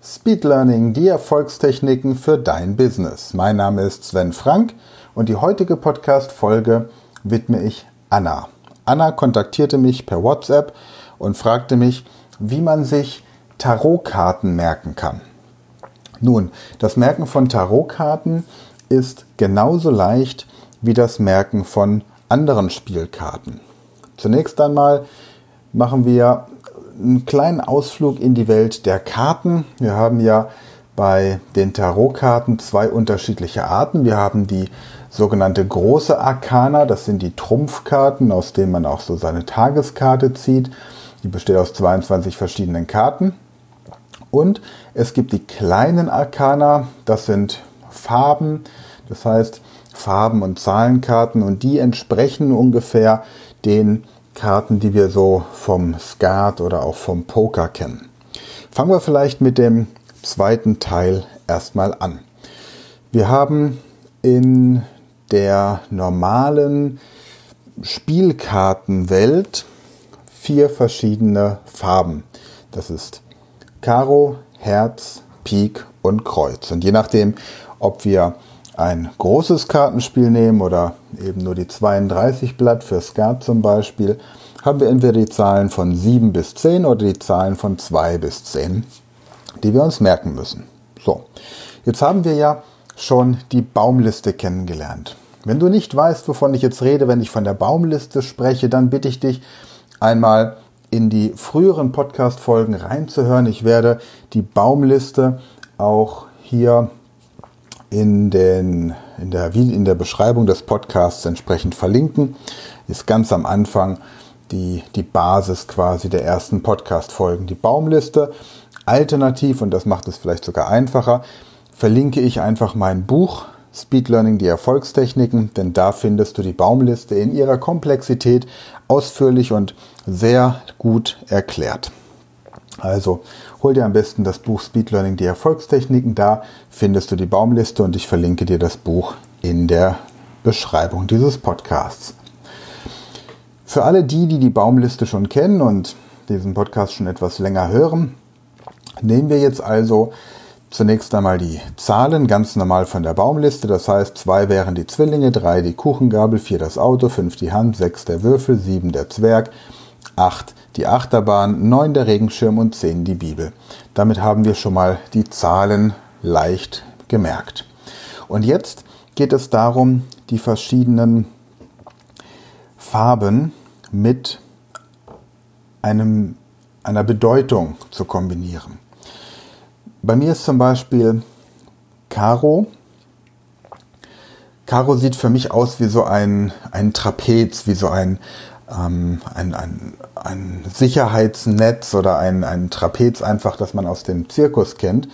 Speed Learning, die Erfolgstechniken für dein Business. Mein Name ist Sven Frank und die heutige Podcast-Folge widme ich Anna. Anna kontaktierte mich per WhatsApp und fragte mich, wie man sich Tarotkarten merken kann. Nun, das Merken von Tarotkarten ist genauso leicht wie das Merken von anderen Spielkarten. Zunächst einmal machen wir einen kleinen Ausflug in die Welt der Karten. Wir haben ja bei den Tarotkarten zwei unterschiedliche Arten. Wir haben die sogenannte große Arkana, das sind die Trumpfkarten, aus denen man auch so seine Tageskarte zieht. Die besteht aus 22 verschiedenen Karten. Und es gibt die kleinen Arkana, das sind Farben, das heißt Farben- und Zahlenkarten und die entsprechen ungefähr den Karten, die wir so vom Skat oder auch vom Poker kennen. Fangen wir vielleicht mit dem zweiten Teil erstmal an. Wir haben in der normalen Spielkartenwelt vier verschiedene Farben. Das ist Karo, Herz, Pik und Kreuz. Und je nachdem, ob wir ein großes Kartenspiel nehmen oder eben nur die 32 Blatt für Skat zum Beispiel, haben wir entweder die Zahlen von 7 bis 10 oder die Zahlen von 2 bis 10, die wir uns merken müssen. So, jetzt haben wir ja schon die Baumliste kennengelernt. Wenn du nicht weißt, wovon ich jetzt rede, wenn ich von der Baumliste spreche, dann bitte ich dich einmal in die früheren Podcast-Folgen reinzuhören. Ich werde die Baumliste auch hier in, den, in, der, in der Beschreibung des Podcasts entsprechend verlinken. Ist ganz am Anfang die, die Basis quasi der ersten Podcast-Folgen, die Baumliste. Alternativ, und das macht es vielleicht sogar einfacher, verlinke ich einfach mein Buch Speed Learning, die Erfolgstechniken, denn da findest du die Baumliste in ihrer Komplexität ausführlich und sehr gut erklärt. Also hol dir am besten das Buch Speed Learning, die Erfolgstechniken. Da findest du die Baumliste und ich verlinke dir das Buch in der Beschreibung dieses Podcasts. Für alle die, die die Baumliste schon kennen und diesen Podcast schon etwas länger hören, nehmen wir jetzt also zunächst einmal die Zahlen ganz normal von der Baumliste. Das heißt, zwei wären die Zwillinge, drei die Kuchengabel, vier das Auto, fünf die Hand, sechs der Würfel, sieben der Zwerg, acht die Achterbahn, 9 der Regenschirm und 10 die Bibel. Damit haben wir schon mal die Zahlen leicht gemerkt. Und jetzt geht es darum, die verschiedenen Farben mit einem, einer Bedeutung zu kombinieren. Bei mir ist zum Beispiel Karo. Karo sieht für mich aus wie so ein, ein Trapez, wie so ein, ähm, ein, ein, ein Sicherheitsnetz oder ein, ein Trapez einfach, das man aus dem Zirkus kennt.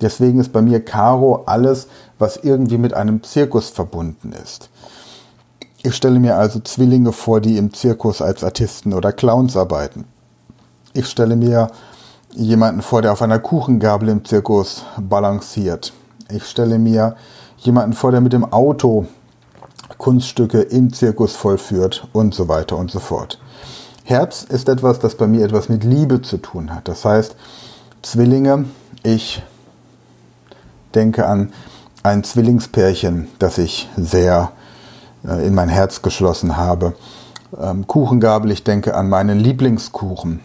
Deswegen ist bei mir Karo alles, was irgendwie mit einem Zirkus verbunden ist. Ich stelle mir also Zwillinge vor, die im Zirkus als Artisten oder Clowns arbeiten. Ich stelle mir jemanden vor, der auf einer Kuchengabel im Zirkus balanciert. Ich stelle mir jemanden vor, der mit dem Auto Kunststücke im Zirkus vollführt und so weiter und so fort. Herz ist etwas, das bei mir etwas mit Liebe zu tun hat. Das heißt, Zwillinge, ich denke an ein Zwillingspärchen, das ich sehr äh, in mein Herz geschlossen habe. Ähm, Kuchengabel, ich denke an meinen Lieblingskuchen.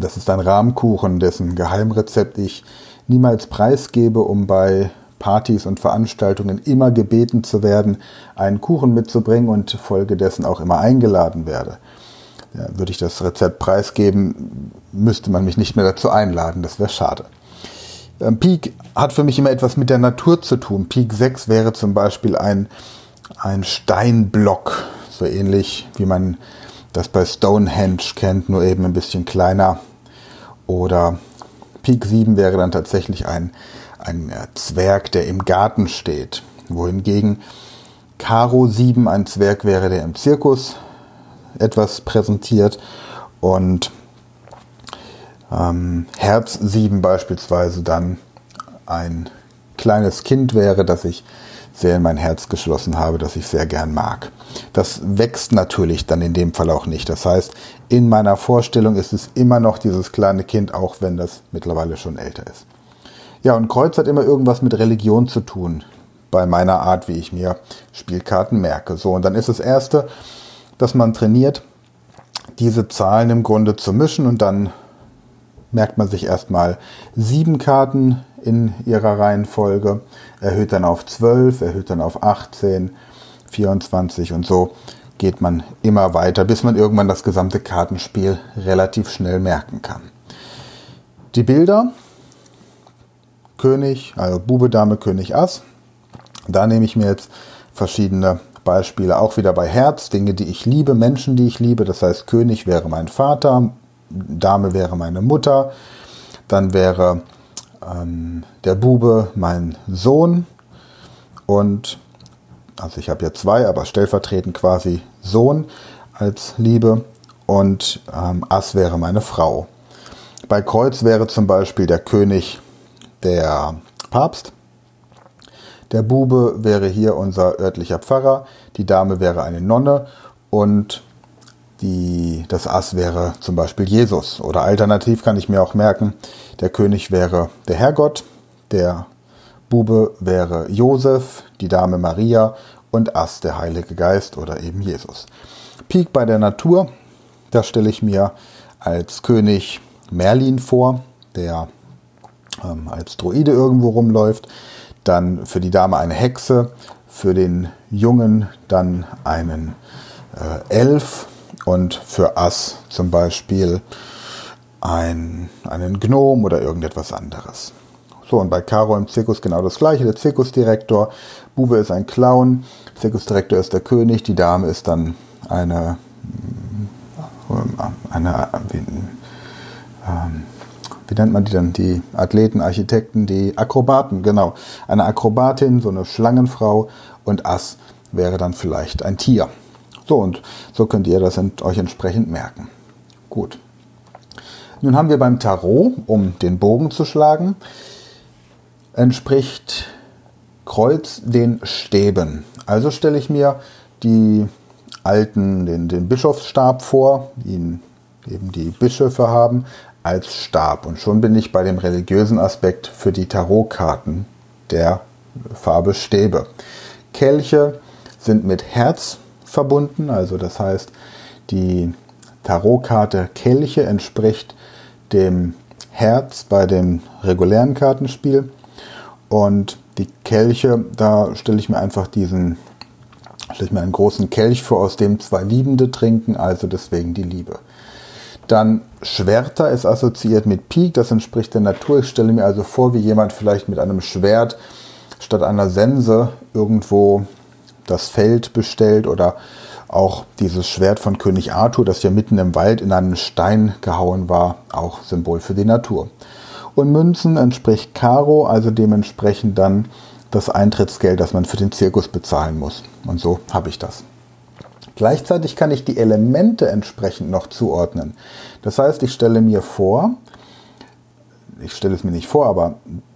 Das ist ein Rahmkuchen, dessen Geheimrezept ich niemals preisgebe, um bei Partys und Veranstaltungen immer gebeten zu werden, einen Kuchen mitzubringen und folgedessen auch immer eingeladen werde. Ja, würde ich das Rezept preisgeben, müsste man mich nicht mehr dazu einladen, das wäre schade. Ähm, Peak hat für mich immer etwas mit der Natur zu tun. Peak 6 wäre zum Beispiel ein, ein Steinblock, so ähnlich wie man das bei Stonehenge kennt, nur eben ein bisschen kleiner. Oder Peak 7 wäre dann tatsächlich ein, ein äh, Zwerg, der im Garten steht, wohingegen Karo 7 ein Zwerg wäre, der im Zirkus etwas präsentiert und ähm, Herz 7 beispielsweise dann ein kleines Kind wäre, das ich sehr in mein Herz geschlossen habe, das ich sehr gern mag. Das wächst natürlich dann in dem Fall auch nicht. Das heißt, in meiner Vorstellung ist es immer noch dieses kleine Kind, auch wenn das mittlerweile schon älter ist. Ja, und Kreuz hat immer irgendwas mit Religion zu tun, bei meiner Art, wie ich mir Spielkarten merke. So, und dann ist das Erste, dass man trainiert, diese Zahlen im Grunde zu mischen und dann merkt man sich erstmal sieben Karten in ihrer Reihenfolge, erhöht dann auf 12, erhöht dann auf 18, 24 und so geht man immer weiter, bis man irgendwann das gesamte Kartenspiel relativ schnell merken kann. Die Bilder, König, also Bube, Dame, König, Ass. Da nehme ich mir jetzt verschiedene Beispiele, auch wieder bei Herz, Dinge, die ich liebe, Menschen, die ich liebe. Das heißt, König wäre mein Vater, Dame wäre meine Mutter, dann wäre ähm, der Bube mein Sohn und also ich habe ja zwei, aber stellvertretend quasi Sohn als Liebe und ähm, Ass wäre meine Frau. Bei Kreuz wäre zum Beispiel der König der Papst. Der Bube wäre hier unser örtlicher Pfarrer, die Dame wäre eine Nonne und die, das Ass wäre zum Beispiel Jesus. Oder alternativ kann ich mir auch merken, der König wäre der Herrgott, der Bube wäre Josef, die Dame Maria und Ass der Heilige Geist oder eben Jesus. Pik bei der Natur, da stelle ich mir als König Merlin vor, der ähm, als Droide irgendwo rumläuft. Dann für die Dame eine Hexe, für den Jungen dann einen äh, Elf und für Ass zum Beispiel ein, einen Gnom oder irgendetwas anderes. So, und bei Caro im Zirkus genau das gleiche. Der Zirkusdirektor, Bube ist ein Clown, Zirkusdirektor ist der König, die Dame ist dann eine, äh, eine, wie, ähm, wie nennt man die dann? Die Athleten, Architekten, die Akrobaten, genau. Eine Akrobatin, so eine Schlangenfrau und Ass wäre dann vielleicht ein Tier. So, und so könnt ihr das euch entsprechend merken. Gut. Nun haben wir beim Tarot, um den Bogen zu schlagen, entspricht Kreuz den Stäben. Also stelle ich mir die alten, den, den Bischofsstab vor, ihn eben die Bischöfe haben, als Stab. Und schon bin ich bei dem religiösen Aspekt für die Tarotkarten der Farbe Stäbe. Kelche sind mit Herz verbunden, also das heißt, die Tarotkarte Kelche entspricht dem Herz bei dem regulären Kartenspiel. Und die Kelche, da stelle ich mir einfach diesen, stelle ich mir einen großen Kelch vor, aus dem zwei Liebende trinken, also deswegen die Liebe. Dann Schwerter ist assoziiert mit Pik, das entspricht der Natur. Ich stelle mir also vor, wie jemand vielleicht mit einem Schwert statt einer Sense irgendwo das Feld bestellt oder auch dieses Schwert von König Arthur, das ja mitten im Wald in einen Stein gehauen war, auch Symbol für die Natur. Und Münzen entspricht Karo, also dementsprechend dann das Eintrittsgeld, das man für den Zirkus bezahlen muss. Und so habe ich das. Gleichzeitig kann ich die Elemente entsprechend noch zuordnen. Das heißt, ich stelle mir vor, ich stelle es mir nicht vor, aber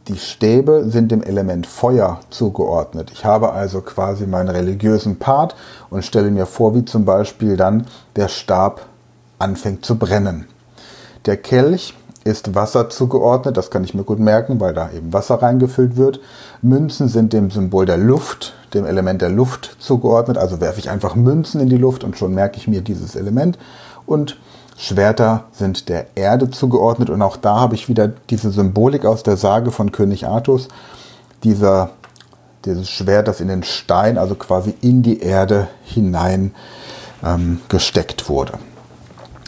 die Stäbe sind dem Element Feuer zugeordnet. Ich habe also quasi meinen religiösen Part und stelle mir vor, wie zum Beispiel dann der Stab anfängt zu brennen. Der Kelch ist Wasser zugeordnet, das kann ich mir gut merken, weil da eben Wasser reingefüllt wird. Münzen sind dem Symbol der Luft, dem Element der Luft zugeordnet, also werfe ich einfach Münzen in die Luft und schon merke ich mir dieses Element. Und Schwerter sind der Erde zugeordnet und auch da habe ich wieder diese Symbolik aus der Sage von König Artus, dieser, dieses Schwert, das in den Stein, also quasi in die Erde hinein ähm, gesteckt wurde.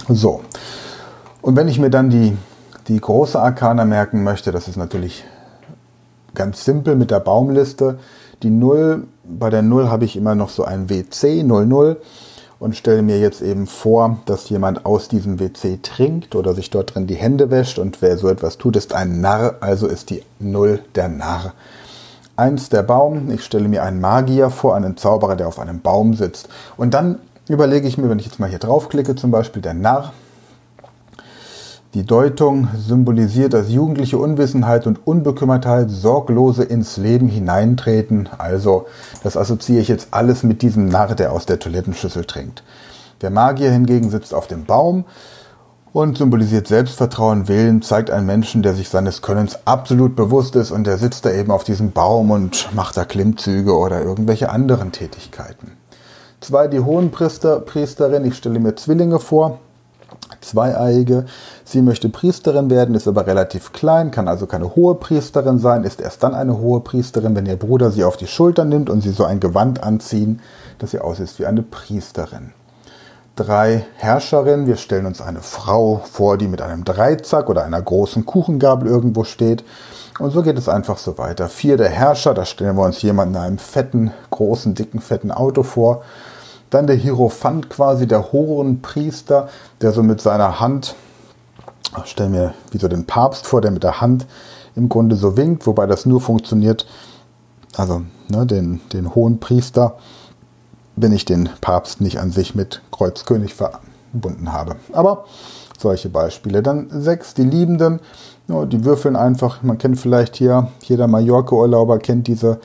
So, und wenn ich mir dann die die große Arkana merken möchte, das ist natürlich ganz simpel mit der Baumliste. Die 0, bei der 0 habe ich immer noch so ein WC 00 und stelle mir jetzt eben vor, dass jemand aus diesem WC trinkt oder sich dort drin die Hände wäscht und wer so etwas tut, ist ein Narr, also ist die 0 der Narr. Eins der Baum, ich stelle mir einen Magier vor, einen Zauberer, der auf einem Baum sitzt. Und dann überlege ich mir, wenn ich jetzt mal hier draufklicke, zum Beispiel der Narr, die Deutung symbolisiert das jugendliche Unwissenheit und Unbekümmertheit, sorglose ins Leben hineintreten. Also, das assoziiere ich jetzt alles mit diesem Narr, der aus der Toilettenschüssel trinkt. Der Magier hingegen sitzt auf dem Baum und symbolisiert Selbstvertrauen, Willen, zeigt einen Menschen, der sich seines Könnens absolut bewusst ist und der sitzt da eben auf diesem Baum und macht da Klimmzüge oder irgendwelche anderen Tätigkeiten. Zwei, die Hohenpriester, Priesterin, ich stelle mir Zwillinge vor, zweieiige. Sie möchte Priesterin werden, ist aber relativ klein, kann also keine hohe Priesterin sein, ist erst dann eine hohe Priesterin, wenn ihr Bruder sie auf die Schulter nimmt und sie so ein Gewand anziehen, dass sie aussieht wie eine Priesterin drei Herrscherinnen. Wir stellen uns eine Frau vor, die mit einem Dreizack oder einer großen Kuchengabel irgendwo steht. Und so geht es einfach so weiter. Vier der Herrscher, da stellen wir uns jemanden in einem fetten, großen, dicken, fetten Auto vor. Dann der Hierophant quasi, der hohen Priester, der so mit seiner Hand, ich stelle mir wie so den Papst vor, der mit der Hand im Grunde so winkt, wobei das nur funktioniert, also ne, den, den hohen Priester wenn ich den Papst nicht an sich mit Kreuzkönig verbunden habe. Aber solche Beispiele. Dann sechs, die Liebenden, die würfeln einfach, man kennt vielleicht hier, jeder Mallorca-Urlauber kennt diese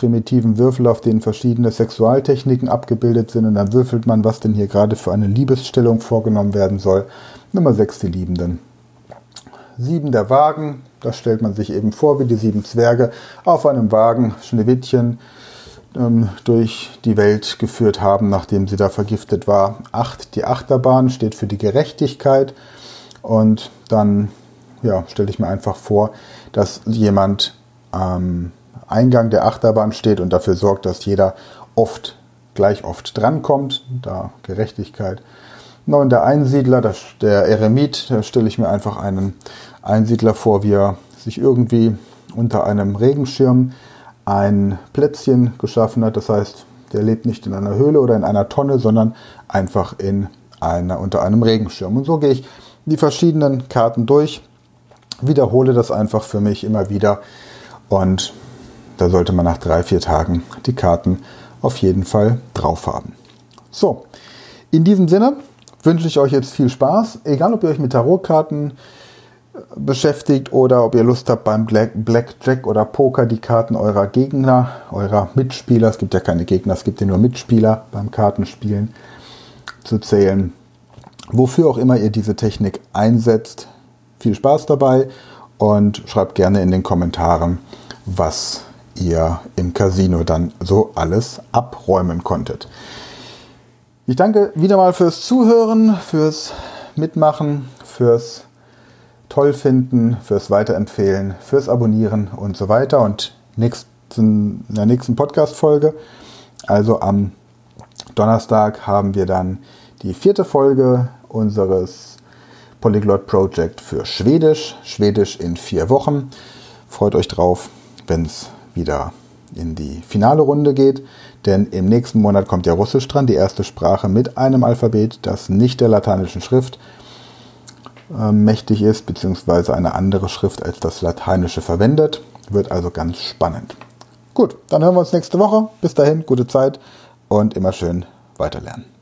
primitiven Würfel, auf denen verschiedene Sexualtechniken abgebildet sind und dann würfelt man, was denn hier gerade für eine Liebesstellung vorgenommen werden soll. Nummer sechs, die Liebenden. Sieben, der Wagen, das stellt man sich eben vor, wie die sieben Zwerge auf einem Wagen, Schneewittchen, ähm, durch die Welt geführt haben, nachdem sie da vergiftet war. Acht, die Achterbahn steht für die Gerechtigkeit. Und dann ja, stelle ich mir einfach vor, dass jemand am Eingang der Achterbahn steht und dafür sorgt, dass jeder oft, gleich oft drankommt. Da Gerechtigkeit. Neun, der Einsiedler, das, der Eremit, da stelle ich mir einfach einen Einsiedler vor, wie er sich irgendwie unter einem Regenschirm ein Plätzchen geschaffen hat. Das heißt, der lebt nicht in einer Höhle oder in einer Tonne, sondern einfach in einer, unter einem Regenschirm. Und so gehe ich die verschiedenen Karten durch, wiederhole das einfach für mich immer wieder und da sollte man nach drei, vier Tagen die Karten auf jeden Fall drauf haben. So, in diesem Sinne wünsche ich euch jetzt viel Spaß, egal ob ihr euch mit Tarotkarten beschäftigt oder ob ihr Lust habt beim Blackjack oder Poker die Karten eurer Gegner, eurer Mitspieler, es gibt ja keine Gegner, es gibt ja nur Mitspieler beim Kartenspielen zu zählen. Wofür auch immer ihr diese Technik einsetzt, viel Spaß dabei und schreibt gerne in den Kommentaren, was ihr im Casino dann so alles abräumen konntet. Ich danke wieder mal fürs Zuhören, fürs Mitmachen, fürs toll finden, fürs Weiterempfehlen, fürs Abonnieren und so weiter. Und nächsten, in der nächsten Podcast-Folge, also am Donnerstag, haben wir dann die vierte Folge unseres Polyglot Project für Schwedisch. Schwedisch in vier Wochen. Freut euch drauf, wenn es wieder in die finale Runde geht. Denn im nächsten Monat kommt ja Russisch dran, die erste Sprache mit einem Alphabet, das nicht der lateinischen Schrift äh, mächtig ist, beziehungsweise eine andere Schrift als das Lateinische verwendet. Wird also ganz spannend. Gut, dann hören wir uns nächste Woche. Bis dahin, gute Zeit und immer schön weiterlernen.